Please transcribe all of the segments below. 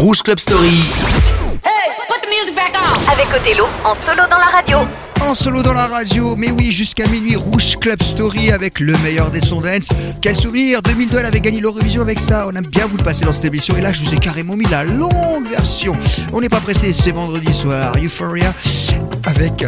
Rouge Club Story. Hey, put the music back on. Avec Othello en solo dans la radio. En solo dans la radio, mais oui, jusqu'à minuit, Rouge Club Story avec le meilleur des sons dance. Quel souvenir 2002, elle avait gagné l'Eurovision avec ça. On aime bien vous le passer dans cette émission. Et là, je vous ai carrément mis la longue version. On n'est pas pressé, c'est vendredi soir. Euphoria avec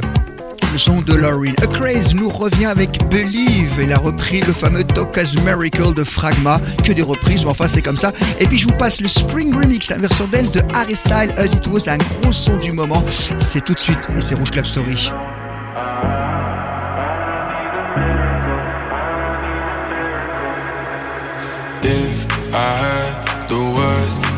le son de Lauren. A Craze nous revient avec Believe. Elle a repris le fameux Toka's Miracle de Fragma. Que des reprises, mais enfin c'est comme ça. Et puis je vous passe le Spring Remix, la version dance de Harry Style As It Was, un gros son du moment. C'est tout de suite et c'est Rouge Club Story.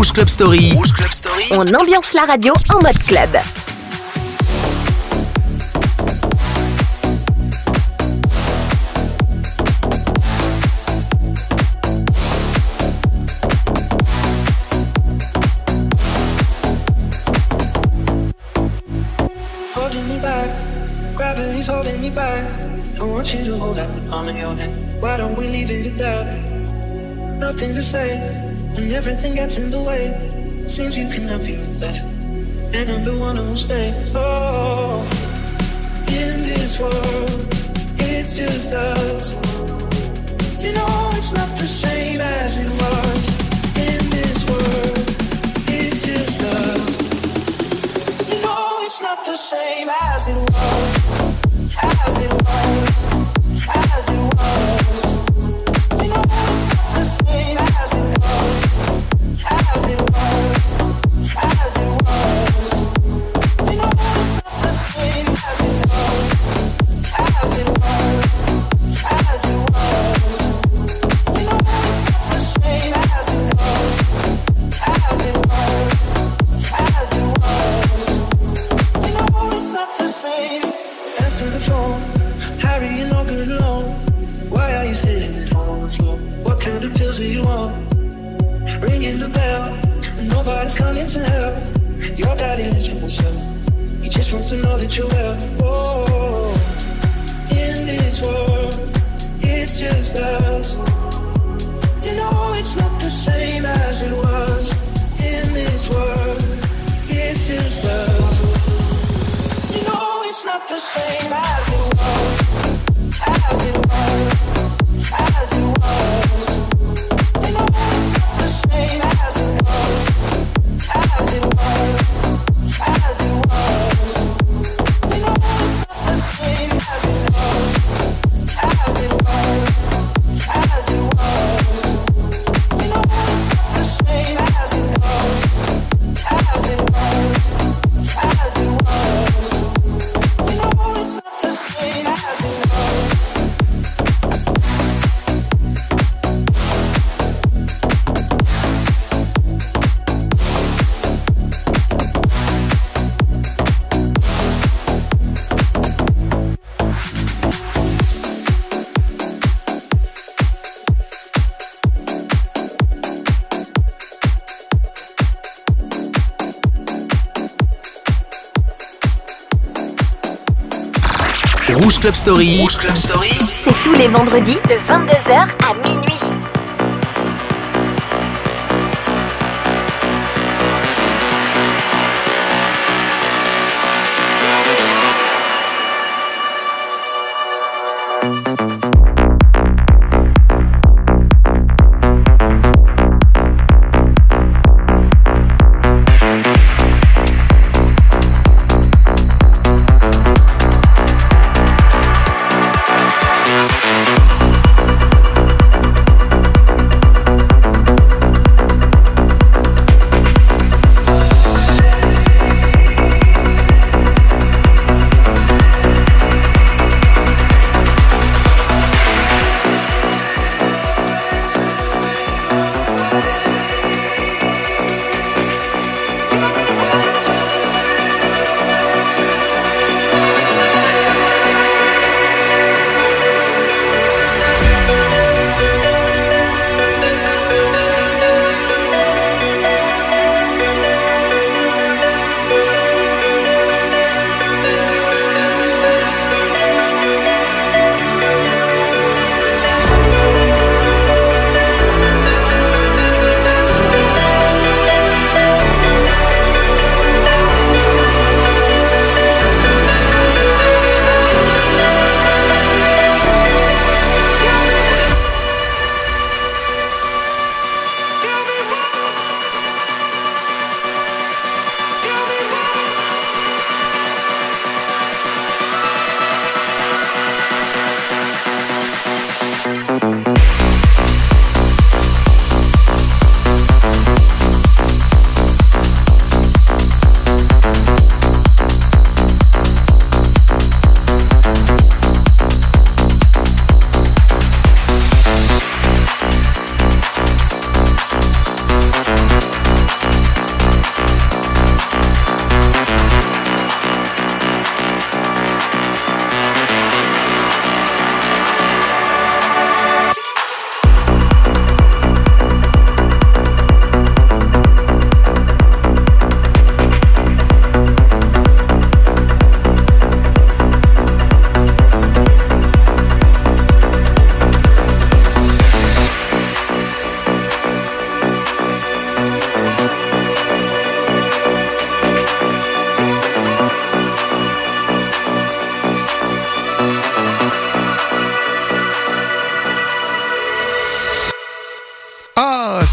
Rouge Club Story. Rouge Club Story. on ambiance la radio en mode club. holding me back. Gravity's holding me back. I want you to hold out the palm in your hand. Why don't we leave it at that? Nothing to say, and everything gets in the way. Seems you cannot be with us, and I'm the one who will stay. Oh, in this world, it's just us. You know it's not the same as it was. In this world, it's just us. You know it's not the same as it was, nobody's coming to help. Your daddy lives with himself. He just wants to know that you're well. Oh, in this world, it's just us. You know it's not the same as it was. In this world, it's just us. You know it's not the same as it was. As it was. As it was. Same as it was. C'est tous les vendredis de 22h à minuit.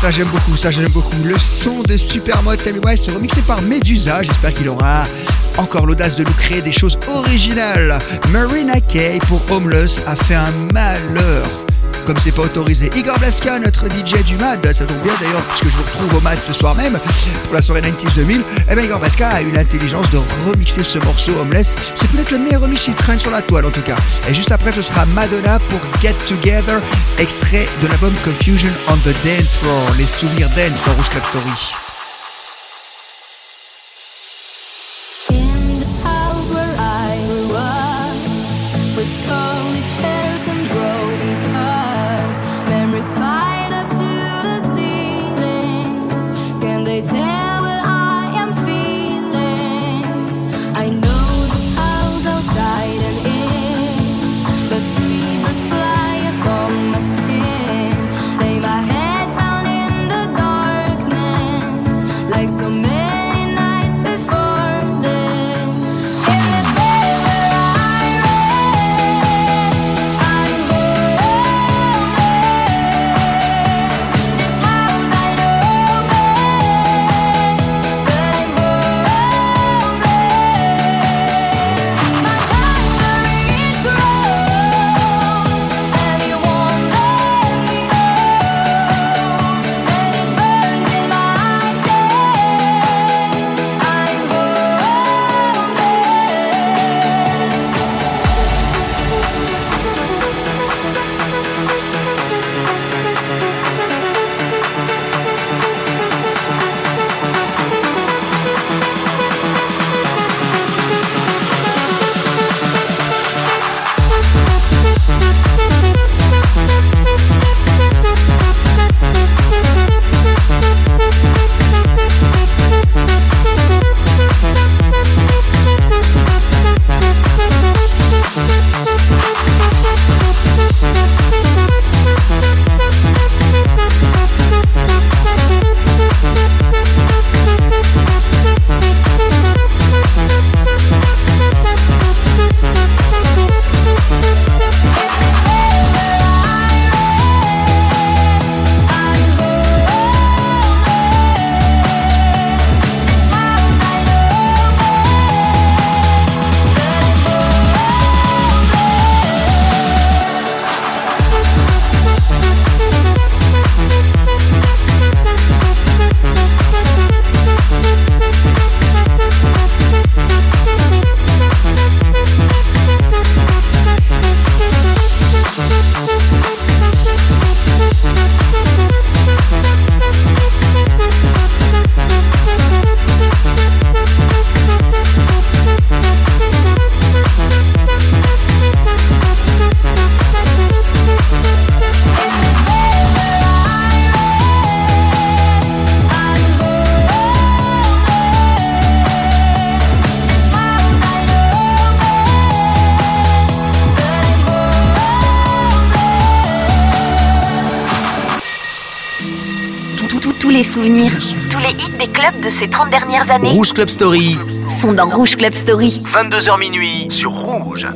Ça j'aime beaucoup, ça j'aime beaucoup. Le son de Supermode Me Why, remixé par Medusa. J'espère qu'il aura encore l'audace de nous créer des choses originales. Marina Kay pour Homeless a fait un malheur. Comme c'est pas autorisé. Igor Blaska, notre DJ du MAD, ça tombe bien d'ailleurs, puisque je vous retrouve au MAD ce soir même, pour la soirée 90s 2000. Eh bien, Igor Blaska a eu l'intelligence de remixer ce morceau Homeless. C'est peut-être le meilleur remix, il traîne sur la toile en tout cas. Et juste après, ce sera Madonna pour Get Together, extrait de l'album Confusion on the Dance Floor, les souvenirs dance dans Rouge Club Story. 30 dernières années Rouge Club Story, sont dans Rouge Club Story. 22h minuit sur Rouge.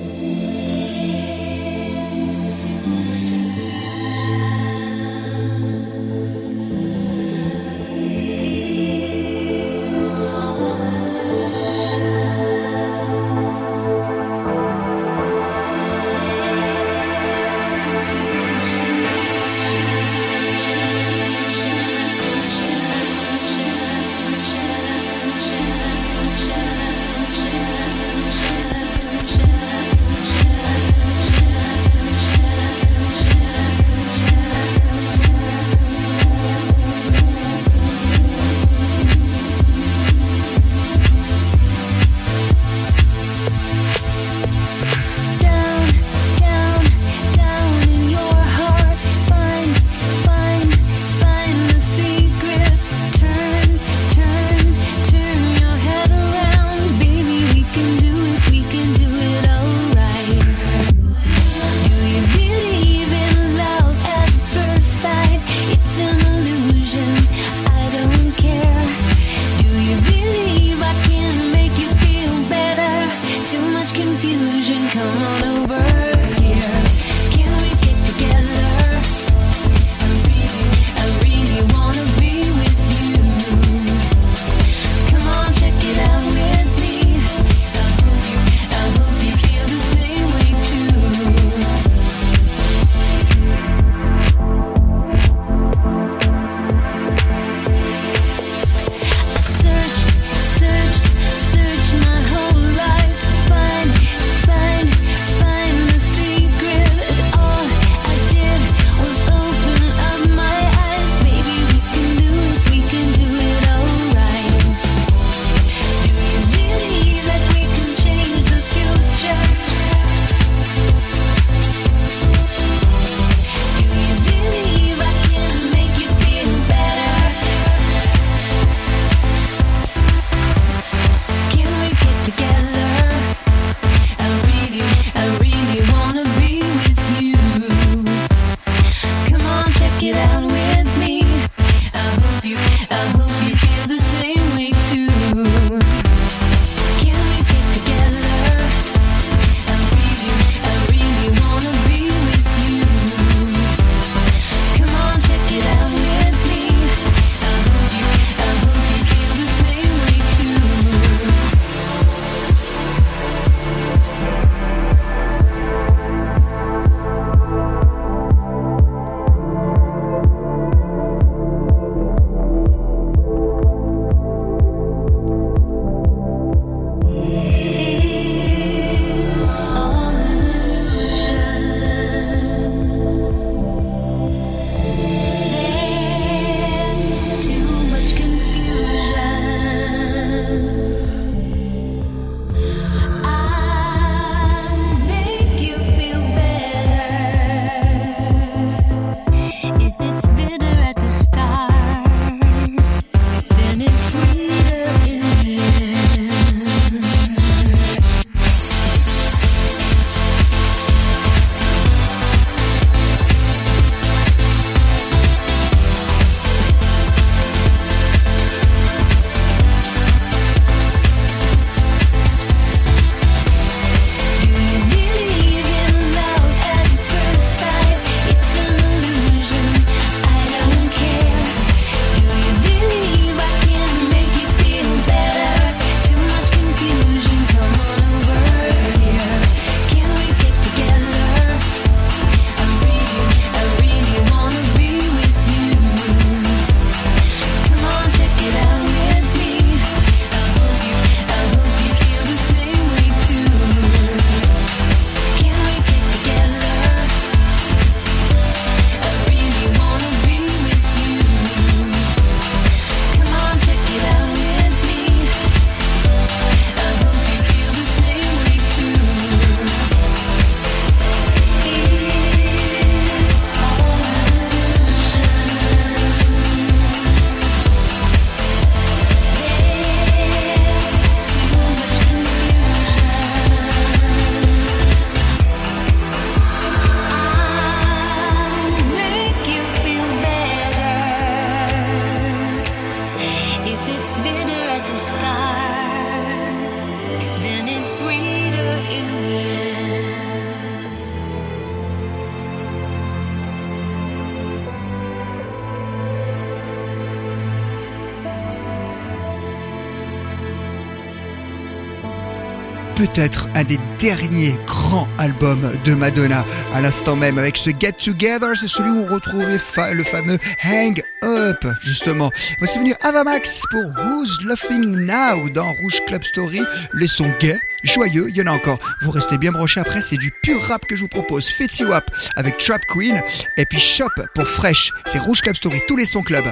peut-être un des derniers grands albums de Madonna. À l'instant même, avec ce Get Together, c'est celui où on retrouvait le fameux Hang Up, justement. Voici venir Avamax pour Who's Laughing Now dans Rouge Club Story. Les sons gays, joyeux, il y en a encore. Vous restez bien brochés après, c'est du pur rap que je vous propose. Fetty Wap avec Trap Queen et puis Shop pour Fresh. C'est Rouge Club Story, tous les sons club.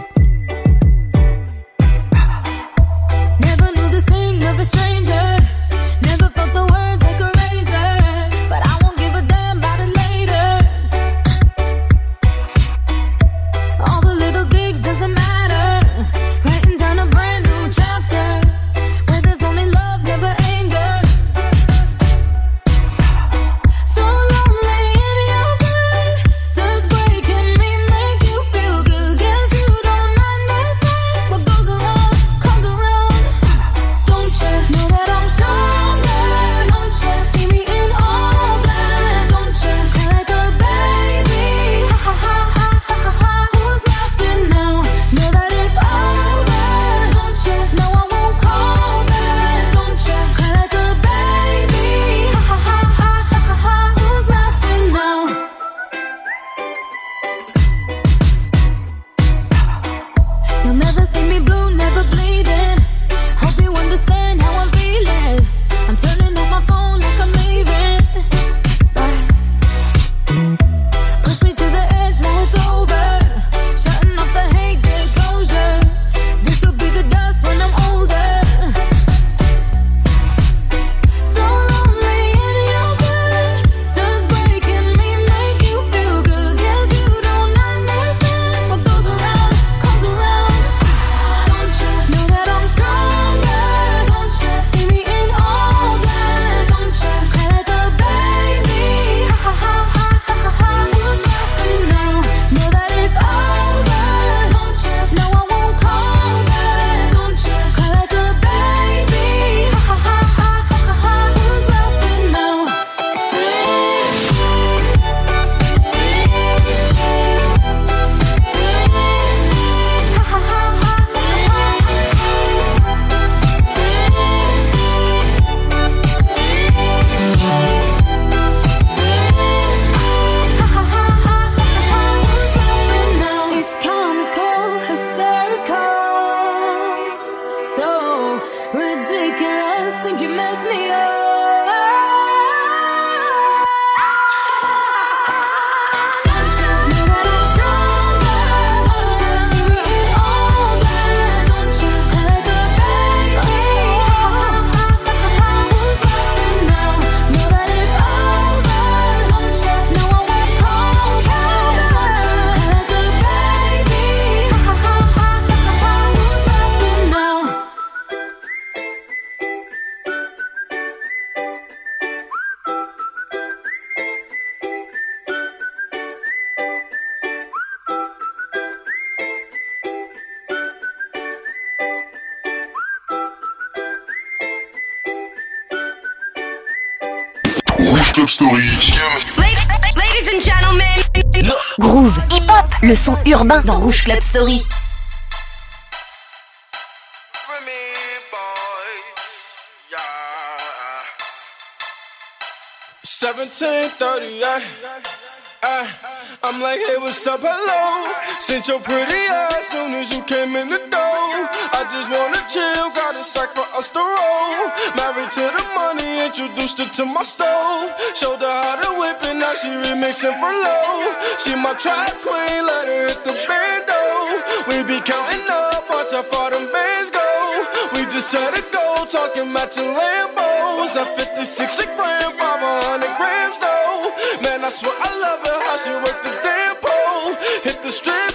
doesn't Story. Ladies and gentlemen. Groove, hip-hop, le son urbain dans Rouge Club Story. Seventeen thirty, eh. I'm like, hey, what's up? Hello. Since your pretty ass, soon as you came in the door. I just wanna chill, got a sack for us to roll. Married to the money, introduced her to my stove. Showed her how to whip it, now she remixing for low. She my track queen, let her hit the bando. We be counting up, watch how far them bands go. Just had a go talking about your Lambos. At 56 a gram, 500 grams though. Man, I swear I love it how she worked the damn pole. Hit the strip.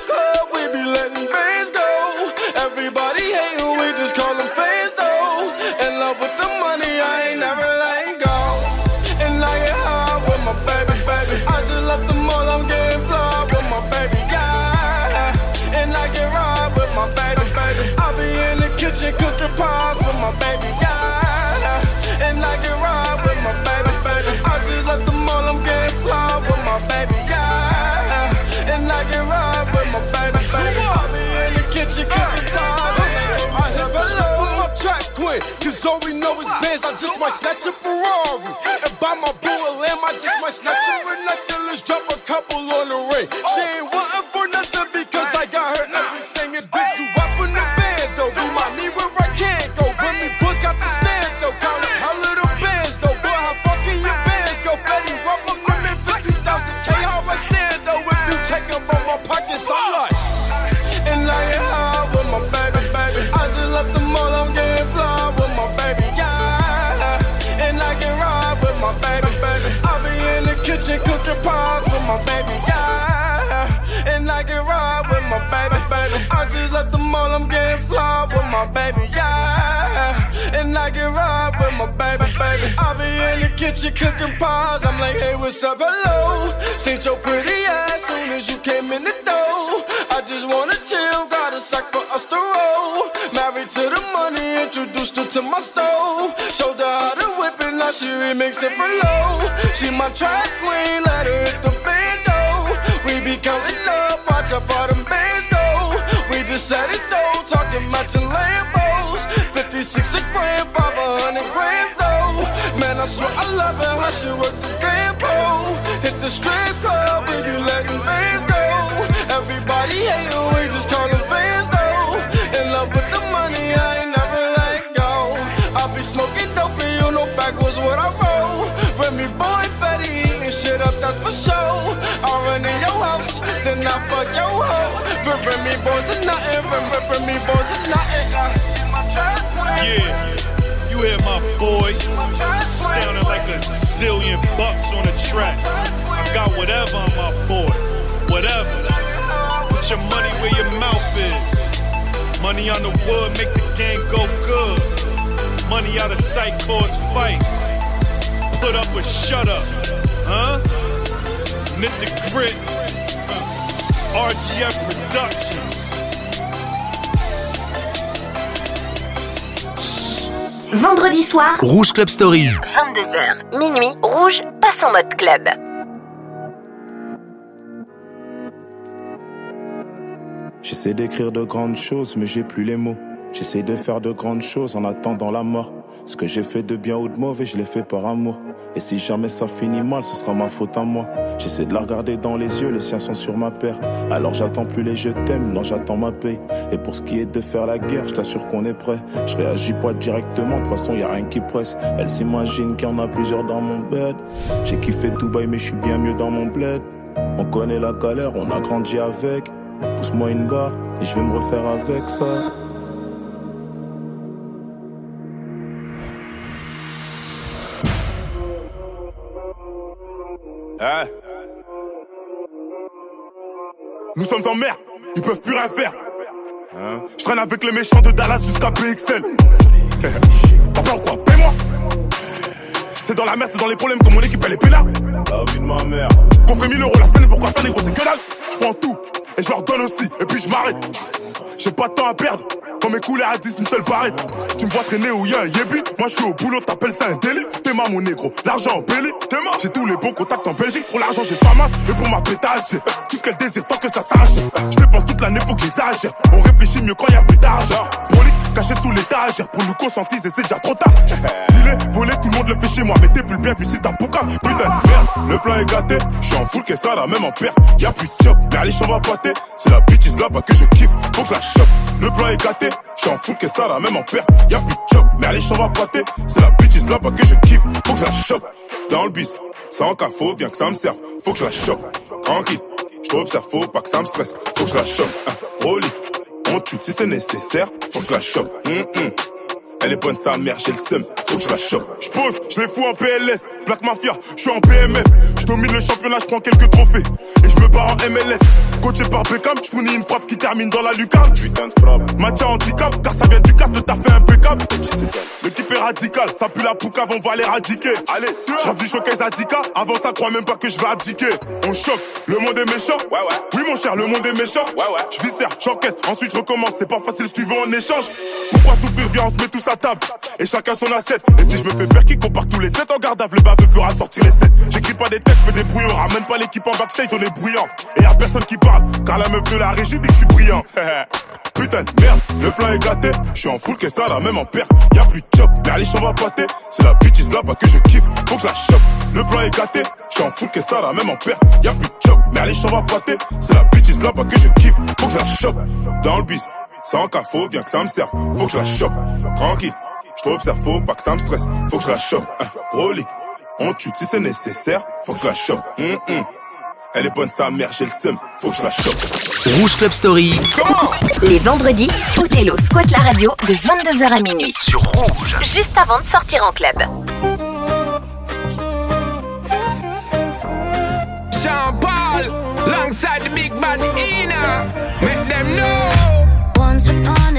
just might snatch you in like let's Seen your pretty ass soon as you came in the door. I just wanna chill, got a sack for us to roll. Married to the money, introduced her to my stove. Showed her how to whip it, now she remix it for low. She my track queen, let her hit the bando. We be counting up, watch how far them bands go. We just set it though, talking matching Lambos. 56 a grand, 500 grand though. Man, I swear I love it how she work the damn. The strip club, we be letting bands go. Everybody hate her, we just call them fans though. In love with the money, I ain't never let go. I be smoking dope and you know backwards what I roll. Remy boy Fetty eating shit up, that's for sure. I run in your house, then I fuck your hoe. Remy boys are nothing, Remy, boys are nothing. Yeah, you hear my boy sounding like a zillion bucks on the track. Got whatever on my boy, whatever. Put your money where your mouth is. Money on the wood make the game go good. Money out of sight cause fights. Put up or shut up, huh? The grit. Uh, RGF Productions. Vendredi soir, Rouge Club Story. 22h, minuit, rouge passe en mode club. J'essaie d'écrire de grandes choses, mais j'ai plus les mots. J'essaie de faire de grandes choses en attendant la mort. Ce que j'ai fait de bien ou de mauvais, je l'ai fait par amour. Et si jamais ça finit mal, ce sera ma faute à moi. J'essaie de la regarder dans les yeux, les siens sont sur ma paire. Alors j'attends plus les je t'aime, non j'attends ma paye. Et pour ce qui est de faire la guerre, je t'assure qu'on est prêt. Je réagis pas directement, de toute façon y a rien qui presse. Elle s'imagine qu'il y en a plusieurs dans mon bed. J'ai kiffé Dubaï, mais je suis bien mieux dans mon bled. On connaît la galère, on a grandi avec. Pousse-moi une barre et je vais me refaire avec ça. Hein Nous sommes en mer, ils peuvent plus rien faire. Hein Je traîne avec les méchants de Dallas jusqu'à PXL. Peur ou quoi Paie-moi C'est dans la merde, c'est dans les problèmes que mon équipe elle est pénale. La vie de ma mère. Qu'on fait 1000 euros la semaine, pourquoi faire des gros c'est que dalle Je prends tout et je leur donne aussi, et puis je m'arrête. J'ai pas de temps à perdre. Quand mes couleurs à 10, une seule barrette. Tu me vois traîner où y'a un yébi. Moi je suis au boulot, t'appelles ça un délit. T'es ma mon négro, l'argent en belly. T'es ma. J'ai tous les bons contacts en Belgique. Pour l'argent, j'ai pas masse. Et pour ma pétage, tout ce qu'elle désire tant que ça s'arrache. Je dépense toute l'année, faut que j'exagère. On réfléchit mieux quand y a plus d'argent. Caché sous l'étagère. Pour nous conscientiser, c'est déjà trop tard. Dis-le, voler, tout le monde le fait chez moi. Mais t'es plus le bienvenu si t'as. Putain de merde, le plan est gâté. Je suis en full que ça, la même en perte. Y'a plus de chop, mais allez, va pâter. C'est la bitch là-bas que je kiffe. Faut que la chope. Le plan est gâté. Je suis en full que ça, la même en perte. Y'a plus de chop, mais allez, va pâter. C'est la bitch là-bas que je kiffe. Faut que la chope. Dans le bis, sans cas, faut bien que ça me serve. Faut que la chope. Tranquille, j'observe, faut pas que ça me stresse. Faut que la chope. Hein, si c'est nécessaire. Faut que la chope. Hum, hum. Elle est bonne sa mère, j'ai le seum, faut que je la chope. Je pose, je les fous en PLS, Black Mafia, je suis en BMF. Je domine le championnat, je prends quelques trophées. Et je me barre en MLS. Coaché par Beckham, je fournis une frappe qui termine dans la lucarne. Putain de frappe. Match à handicap, car ça vient du cap, taf fait impeccable. L'équipe est radicale, ça pue la poucave, on va l'éradiquer. Allez, j'avais du showcase Adika, avant ça crois même pas que je vais abdiquer. On choque, le monde est méchant. Ouais, ouais. Oui, mon cher, le monde est méchant. Ouais, ouais. Je viscère, j'encaisse, ensuite je recommence, c'est pas facile, je tu veux en échange. Pourquoi souffrir, viens, on se met tous à Et chacun son assiette. Et si je me fais faire qui compare tous les 7 en garde le baveux fera sortir les 7. J'écris pas des textes, je fais des bruits, on ramène pas l'équipe en backstage, on est bruyant. Et y a personne qui parle, car la meuf de la régie dit que je suis brillant. Putain de merde, le plan est gâté. Je suis en full que ça, la même en perte. Y'a plus de chop, Merlich on va pâter. C'est la bitch là-bas que je kiffe, faut que je la chope. Le plan est gâté, je suis en full que ça, la même en perte. Y'a plus de chop, Merlich on va pâter. C'est la bitch là-bas que je kiffe, faut que je la chope. Dans le bis, sans cas, faut bien que ça me serve. Faut que je la tranquille. Je t'observe, faut pas que ça me stresse. Faut que je la chope, hein. On tue si c'est nécessaire, faut que je la chope. Hum, hum. Elle est bonne sa mère, j'ai le seum, faut que je la chope. Rouge Club Story. Les vendredis, Othello squatte la radio de 22h à minuit. Sur Rouge. Juste avant de sortir en club. Sean Paul, alongside the big bad Ina. Make them know. Once upon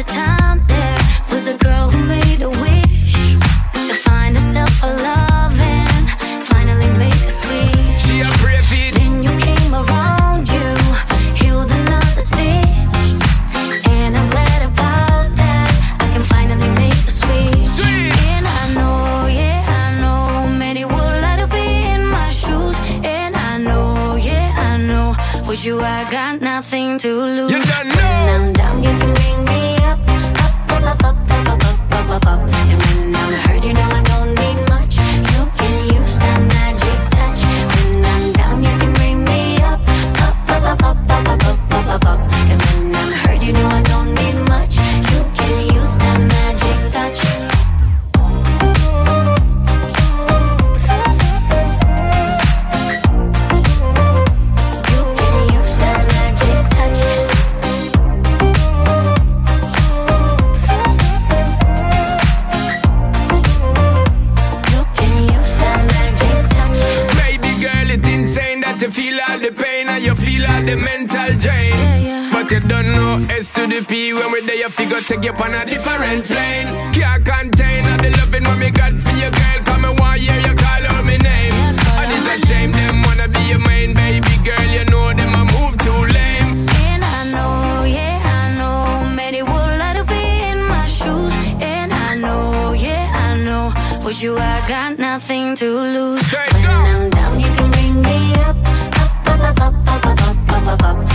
S to the P when we're there, you figure take you on a different plane. Can't contain all the loving what me got for you, girl. Come and one year you call out my name. And it's a shame them wanna be your main baby girl. You know them a move too lame. And I know, yeah, I know, many would like to be in my shoes. And I know, yeah, I know, with you I got nothing to lose. Say when go. I'm down, you can bring me up, up, up, up, up, up, up, up, up, up.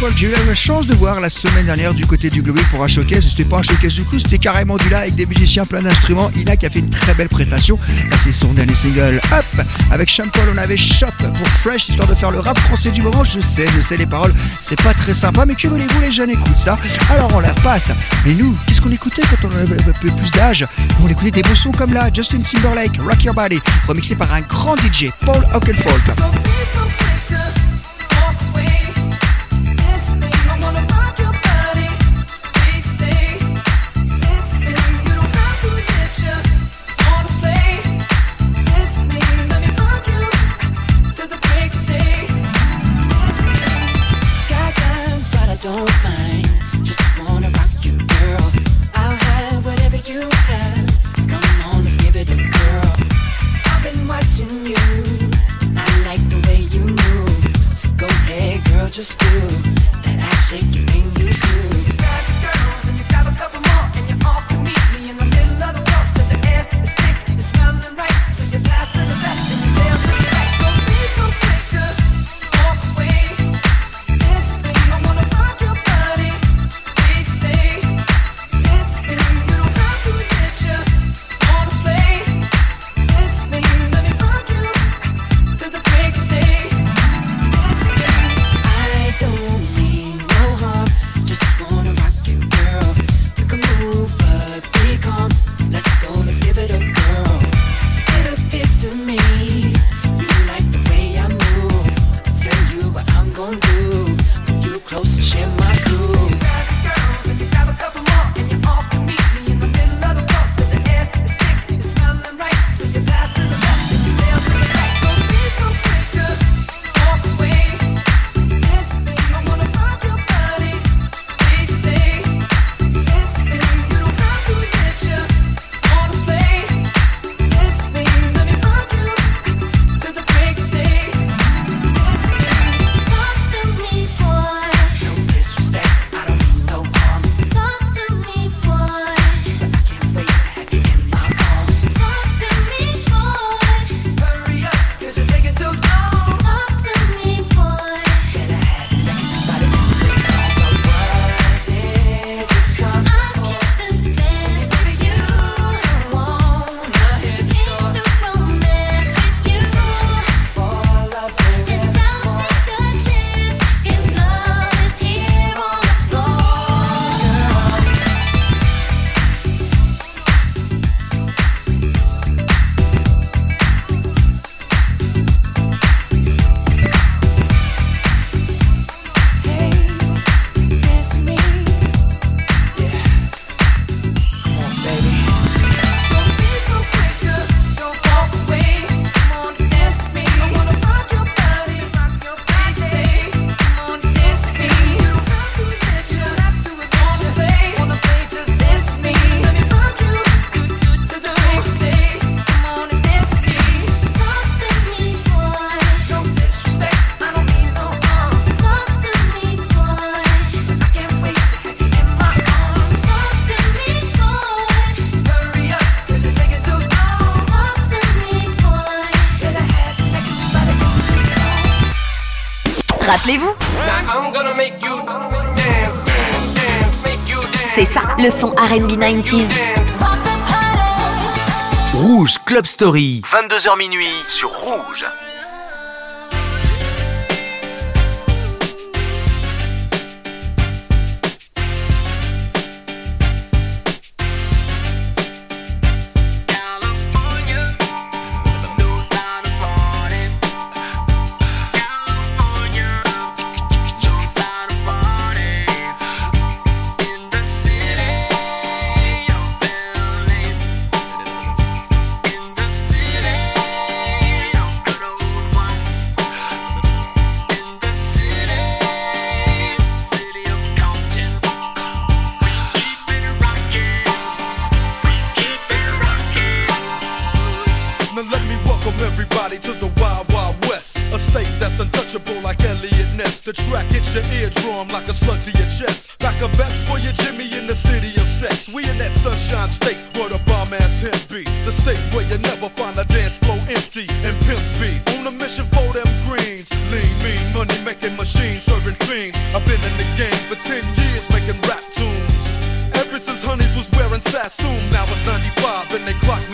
Paul, j'ai eu la chance de voir la semaine dernière du côté du Global pour un showcase. C'était pas un showcase du coup, c'était carrément du là avec des musiciens, plein d'instruments. Ina qui a fait une très belle prestation. C'est son dernier single. Hop Avec Sean on avait Shop pour Fresh, histoire de faire le rap français du moment. Je sais, je sais, les paroles, c'est pas très sympa, mais que voulez-vous, les jeunes écoutent ça. Alors on la passe. Mais nous, qu'est-ce qu'on écoutait quand on avait un peu plus d'âge? On écoutait des beaux sons comme là, Justin Timberlake, Rock Your Body, remixé par un grand DJ, Paul Oakenfold. Dance. c'est ça le son RB 90s. Rouge Club Story, 22h minuit sur Rouge. Everybody to the Wild Wild West. A state that's untouchable like Elliot Ness. The track hits your eardrum like a slug to your chest. Like a vest for your Jimmy in the city of sex. We in that sunshine state where the bomb ass him be. The state where you never find a dance floor empty and pimp speed. On a mission for them greens. Lean, mean, money making machines serving fiends. I've been in the game for 10 years making rap tunes. Ever since Honeys was wearing Sassoon, now it's 95 and they clock me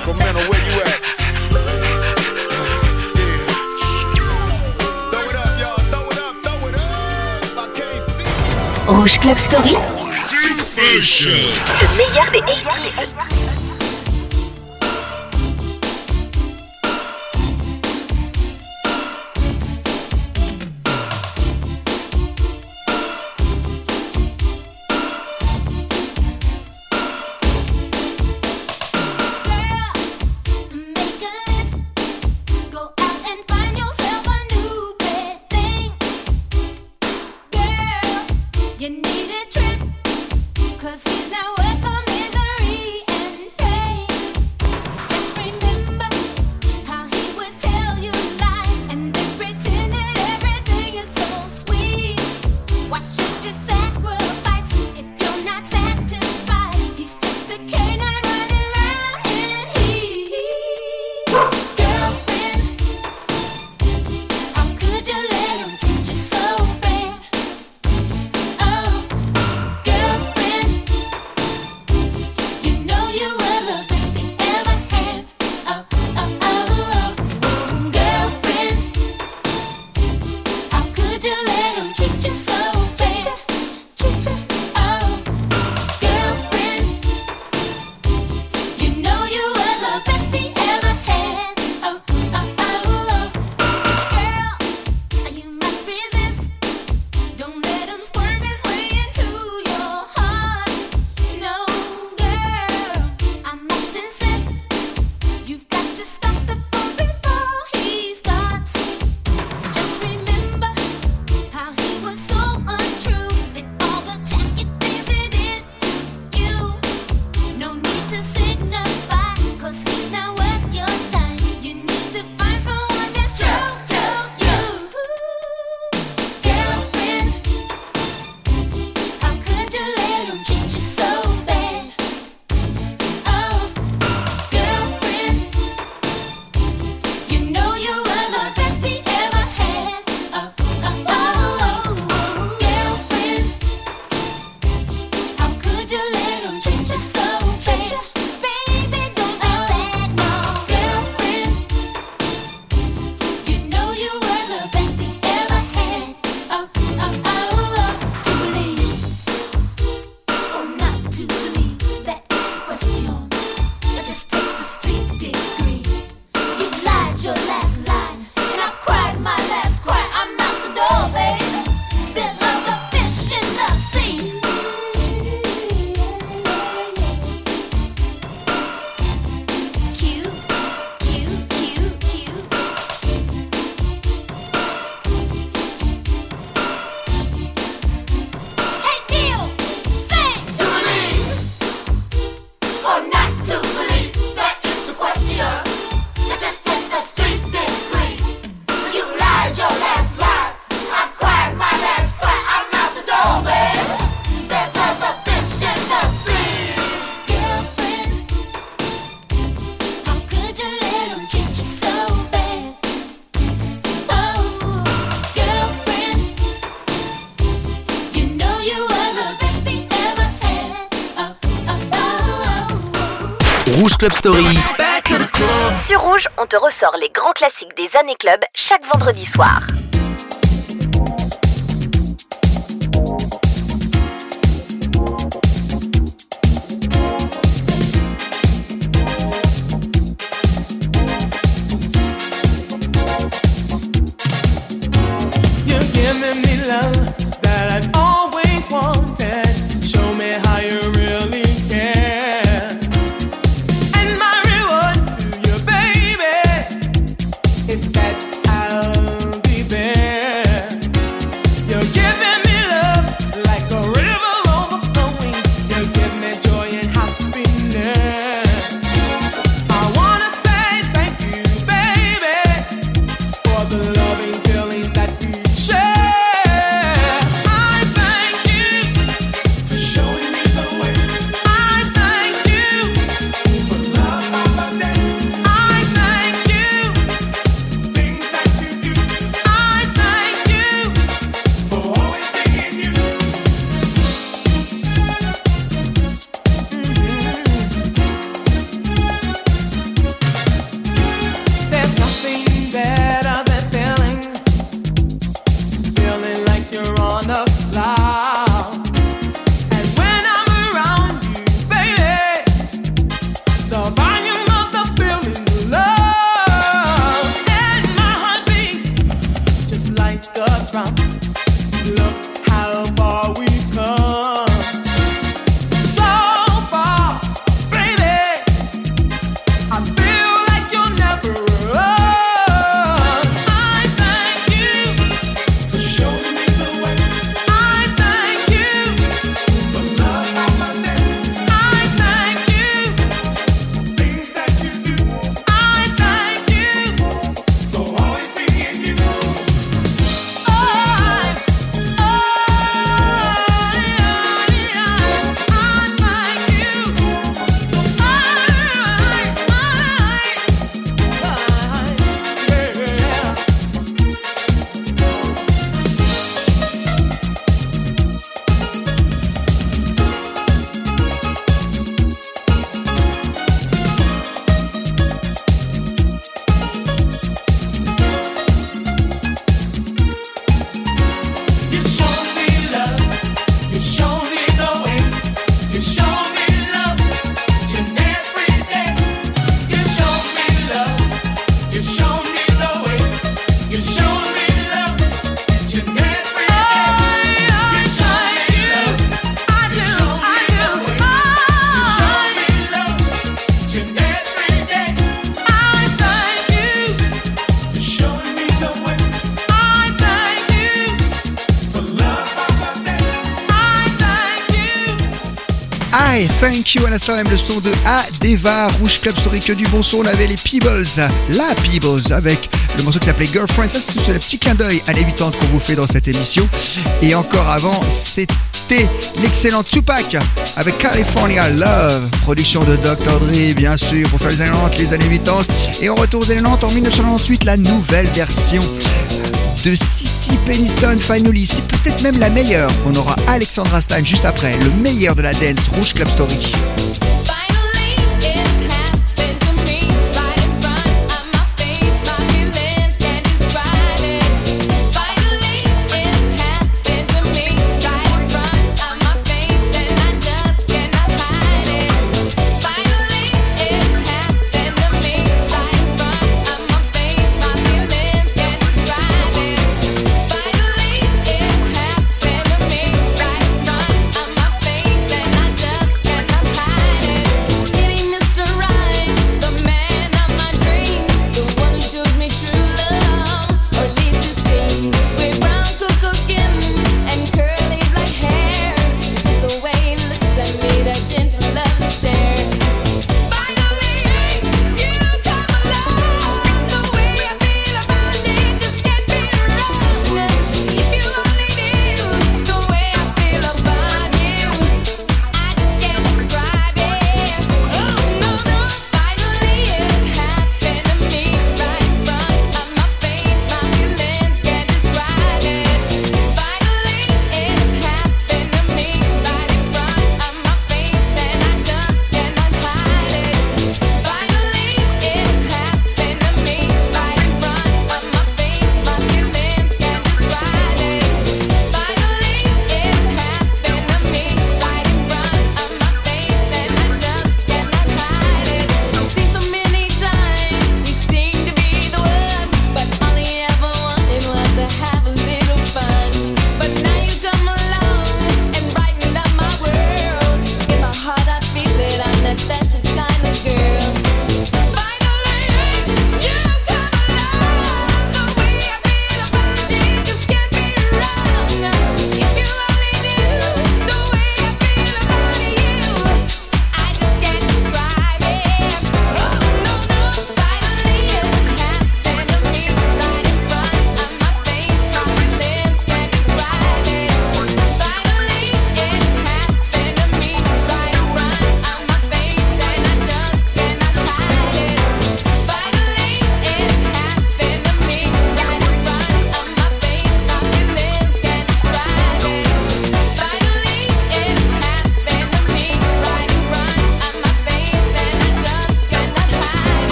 Sacramento, where you at? Rouge Club Story, le meilleur des 80s. Club Story. Sur Rouge, on te ressort les grands classiques des années club chaque vendredi soir. l'instant même le son de A. Deva, Rouge Club Story, que du bon son. On avait les Peebles, la Peebles, avec le morceau qui s'appelait Girlfriend. Ça, c'est tout un petit clin d'œil à l'évitante qu'on vous fait dans cette émission. Et encore avant, c'était l'excellent Tupac avec California Love, production de Dr. Dre, bien sûr, pour faire les années 90, les années 80. Et on retourne aux années 90 en 1998, la nouvelle version de Sissy Peniston Finally, c'est peut-être même la meilleure. On aura Alexandra Stein juste après, le meilleur de la dance Rouge Club Story.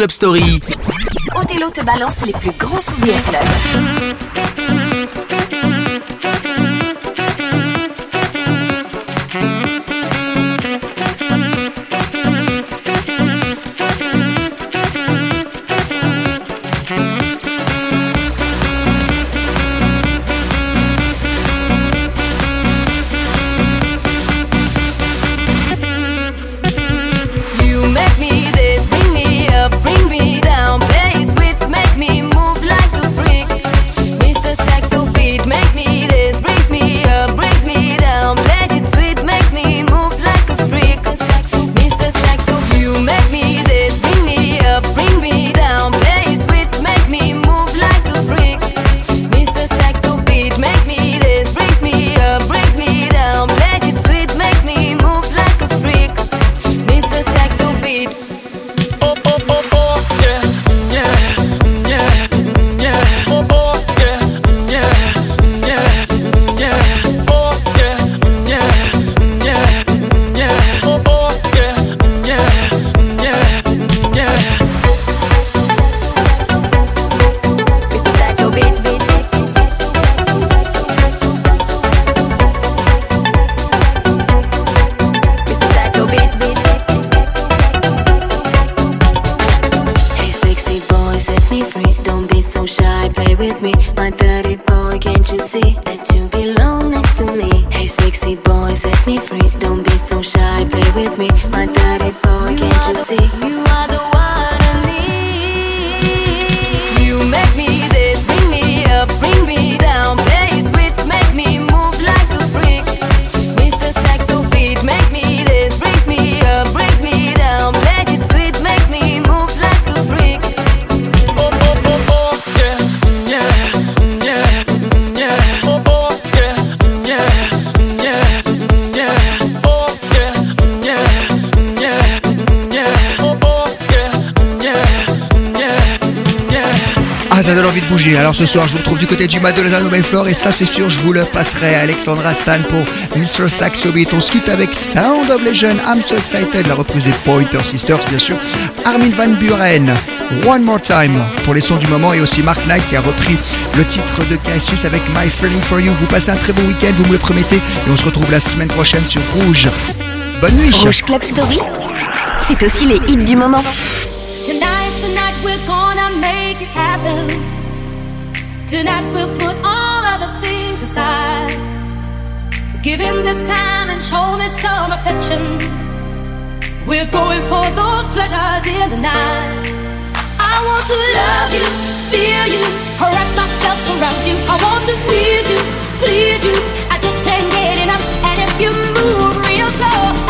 Club Story. Othello te balance les plus grands souvenirs club. Du au Belfort et ça, c'est sûr, je vous le passerai à Alexandra Stan pour Mr. Saxo Beat. On se quitte avec Sound of Legend, I'm So Excited, la reprise des Pointer Sisters, bien sûr. Armin Van Buren, One More Time pour les sons du moment et aussi Mark Knight qui a repris le titre de Cassius avec My Feeling For You. Vous passez un très bon week-end, vous me le promettez et on se retrouve la semaine prochaine sur Rouge. Bonne nuit. Rouge Club Story, c'est aussi les hits du moment. Tonight, tonight we're gonna make it happen. Tonight we'll put all other things aside. Give him this time and show me some affection. We're going for those pleasures in the night. I want to love you, feel you, wrap myself around you. I want to squeeze you, please you. I just can't get enough. And if you move real slow,